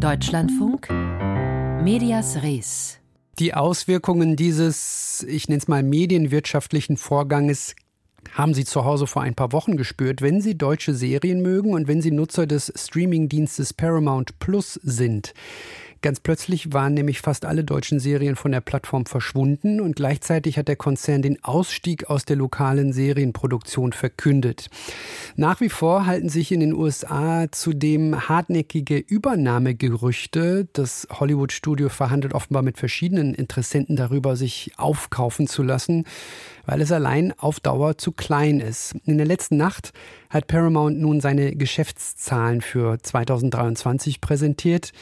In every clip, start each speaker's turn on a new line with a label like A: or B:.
A: Deutschlandfunk Medias Res.
B: Die Auswirkungen dieses, ich nenne es mal, medienwirtschaftlichen Vorganges haben Sie zu Hause vor ein paar Wochen gespürt. Wenn Sie deutsche Serien mögen und wenn Sie Nutzer des Streamingdienstes Paramount Plus sind, Ganz plötzlich waren nämlich fast alle deutschen Serien von der Plattform verschwunden und gleichzeitig hat der Konzern den Ausstieg aus der lokalen Serienproduktion verkündet. Nach wie vor halten sich in den USA zudem hartnäckige Übernahmegerüchte. Das Hollywood-Studio verhandelt offenbar mit verschiedenen Interessenten darüber, sich aufkaufen zu lassen weil es allein auf Dauer zu klein ist. In der letzten Nacht hat Paramount nun seine Geschäftszahlen für 2023 präsentiert,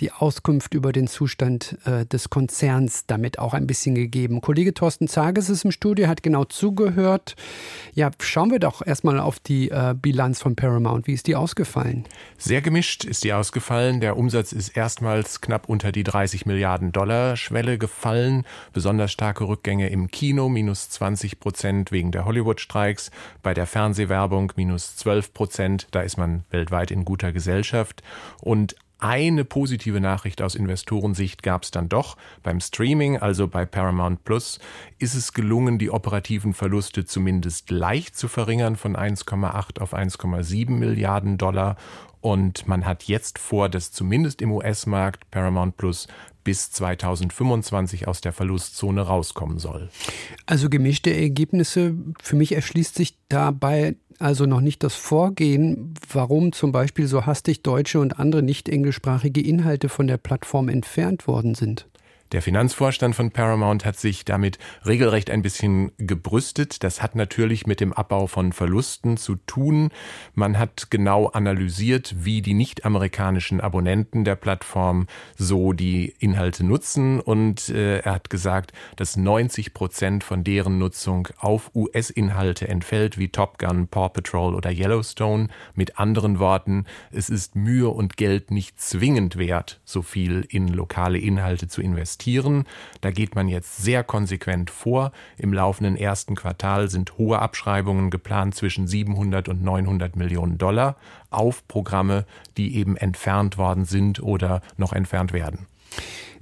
B: die Auskunft über den Zustand äh, des Konzerns damit auch ein bisschen gegeben. Kollege Thorsten Zages ist im Studio, hat genau zugehört. Ja, schauen wir doch erstmal auf die äh, Bilanz von Paramount. Wie ist die ausgefallen?
C: Sehr gemischt ist die ausgefallen. Der Umsatz ist erstmals knapp unter die 30 Milliarden Dollar Schwelle gefallen. Besonders starke Rückgänge im Kino, minus 20 Prozent wegen der Hollywood-Streiks. Bei der Fernsehwerbung minus 12 Prozent. Da ist man weltweit in guter Gesellschaft. Und eine positive Nachricht aus Investorensicht gab es dann doch. Beim Streaming, also bei Paramount Plus, ist es gelungen, die operativen Verluste zumindest leicht zu verringern von 1,8 auf 1,7 Milliarden Dollar. Und man hat jetzt vor, dass zumindest im US-Markt Paramount Plus bis 2025 aus der Verlustzone rauskommen soll.
B: Also gemischte Ergebnisse. Für mich erschließt sich dabei also noch nicht das Vorgehen, warum zum Beispiel so hastig deutsche und andere nicht englischsprachige Inhalte von der Plattform entfernt worden sind.
C: Der Finanzvorstand von Paramount hat sich damit regelrecht ein bisschen gebrüstet. Das hat natürlich mit dem Abbau von Verlusten zu tun. Man hat genau analysiert, wie die nicht-amerikanischen Abonnenten der Plattform so die Inhalte nutzen. Und äh, er hat gesagt, dass 90 Prozent von deren Nutzung auf US-Inhalte entfällt, wie Top Gun, Paw Patrol oder Yellowstone. Mit anderen Worten, es ist Mühe und Geld nicht zwingend wert, so viel in lokale Inhalte zu investieren investieren. Da geht man jetzt sehr konsequent vor. Im laufenden ersten Quartal sind hohe Abschreibungen geplant zwischen 700 und 900 Millionen Dollar auf Programme, die eben entfernt worden sind oder noch entfernt werden.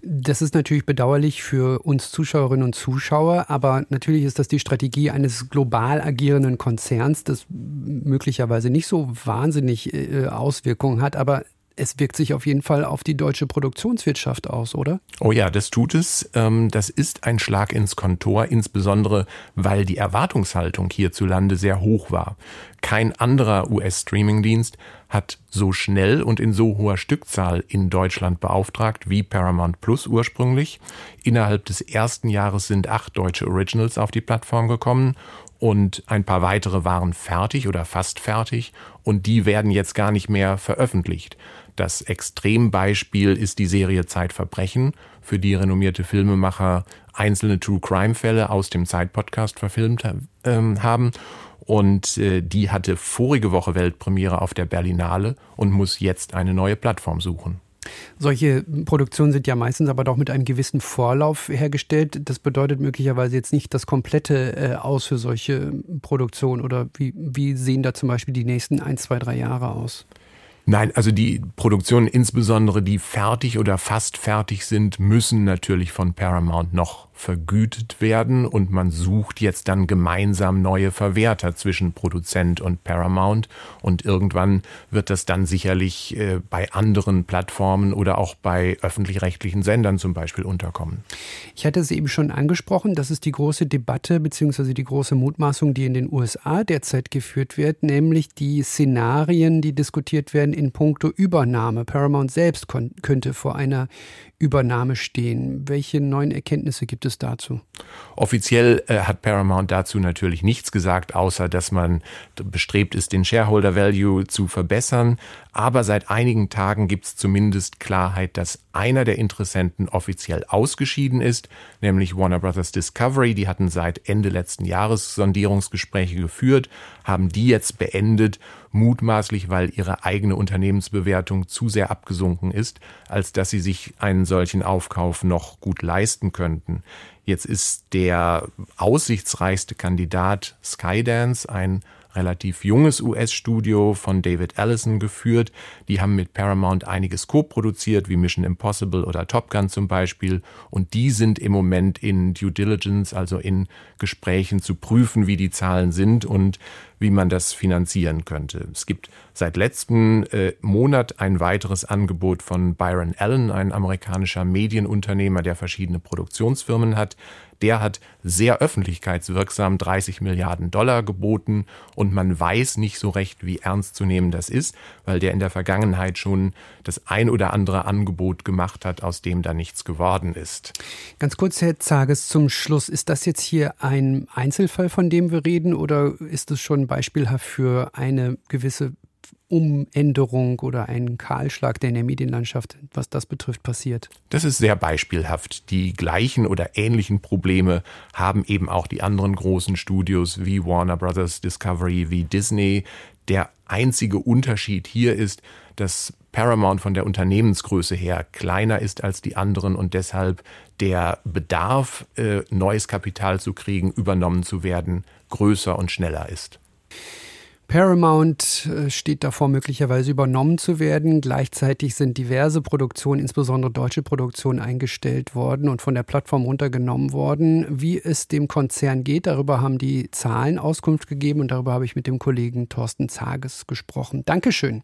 B: Das ist natürlich bedauerlich für uns Zuschauerinnen und Zuschauer, aber natürlich ist das die Strategie eines global agierenden Konzerns, das möglicherweise nicht so wahnsinnig äh, Auswirkungen hat, aber es wirkt sich auf jeden Fall auf die deutsche Produktionswirtschaft aus, oder?
C: Oh ja, das tut es. Ähm, das ist ein Schlag ins Kontor, insbesondere weil die Erwartungshaltung hierzulande sehr hoch war. Kein anderer US-Streaming-Dienst hat so schnell und in so hoher Stückzahl in Deutschland beauftragt wie Paramount Plus ursprünglich. Innerhalb des ersten Jahres sind acht deutsche Originals auf die Plattform gekommen und ein paar weitere waren fertig oder fast fertig und die werden jetzt gar nicht mehr veröffentlicht. Das Extrembeispiel ist die Serie Zeitverbrechen, für die renommierte Filmemacher einzelne True Crime Fälle aus dem Zeit-Podcast verfilmt äh, haben. Und äh, die hatte vorige Woche Weltpremiere auf der Berlinale und muss jetzt eine neue Plattform suchen.
B: Solche Produktionen sind ja meistens aber doch mit einem gewissen Vorlauf hergestellt. Das bedeutet möglicherweise jetzt nicht das komplette äh, Aus für solche Produktionen. Oder wie, wie sehen da zum Beispiel die nächsten ein, zwei, drei Jahre aus?
C: Nein, also die Produktionen, insbesondere die fertig oder fast fertig sind, müssen natürlich von Paramount noch vergütet werden und man sucht jetzt dann gemeinsam neue Verwerter zwischen Produzent und Paramount und irgendwann wird das dann sicherlich äh, bei anderen Plattformen oder auch bei öffentlich-rechtlichen Sendern zum Beispiel unterkommen.
B: Ich hatte es eben schon angesprochen, das ist die große Debatte bzw. die große Mutmaßung, die in den USA derzeit geführt wird, nämlich die Szenarien, die diskutiert werden in puncto Übernahme. Paramount selbst könnte vor einer Übernahme stehen. Welche neuen Erkenntnisse gibt es dazu?
C: Offiziell äh, hat Paramount dazu natürlich nichts gesagt, außer dass man bestrebt ist, den Shareholder Value zu verbessern. Aber seit einigen Tagen gibt es zumindest Klarheit, dass einer der Interessenten offiziell ausgeschieden ist, nämlich Warner Brothers Discovery. Die hatten seit Ende letzten Jahres Sondierungsgespräche geführt, haben die jetzt beendet, mutmaßlich weil ihre eigene Unternehmensbewertung zu sehr abgesunken ist, als dass sie sich einen solchen Aufkauf noch gut leisten könnten. Jetzt ist der aussichtsreichste Kandidat Skydance, ein relativ junges US-Studio von David Allison geführt. Die haben mit Paramount einiges co-produziert, wie Mission Impossible oder Top Gun zum Beispiel. Und die sind im Moment in Due Diligence, also in Gesprächen zu prüfen, wie die Zahlen sind und wie man das finanzieren könnte. Es gibt seit letzten äh, Monat ein weiteres Angebot von Byron Allen, ein amerikanischer Medienunternehmer, der verschiedene Produktionsfirmen hat. Der hat sehr öffentlichkeitswirksam 30 Milliarden Dollar geboten und man weiß nicht so recht, wie ernst zu nehmen das ist, weil der in der Vergangenheit schon das ein oder andere Angebot gemacht hat, aus dem da nichts geworden ist.
B: Ganz kurz, Herr Zages, zum Schluss. Ist das jetzt hier ein Einzelfall, von dem wir reden, oder ist es schon beispielhaft für eine gewisse Umänderung oder einen Kahlschlag, der in der Medienlandschaft, was das betrifft, passiert?
C: Das ist sehr beispielhaft. Die gleichen oder ähnlichen Probleme haben eben auch die anderen großen Studios wie Warner Brothers Discovery, wie Disney. Der einzige Unterschied hier ist, dass Paramount von der Unternehmensgröße her kleiner ist als die anderen und deshalb der Bedarf, äh, neues Kapital zu kriegen, übernommen zu werden, größer und schneller ist.
B: Paramount äh, steht davor, möglicherweise übernommen zu werden. Gleichzeitig sind diverse Produktionen, insbesondere deutsche Produktionen, eingestellt worden und von der Plattform runtergenommen worden. Wie es dem Konzern geht, darüber haben die Zahlen Auskunft gegeben und darüber habe ich mit dem Kollegen Thorsten Zages gesprochen. Dankeschön.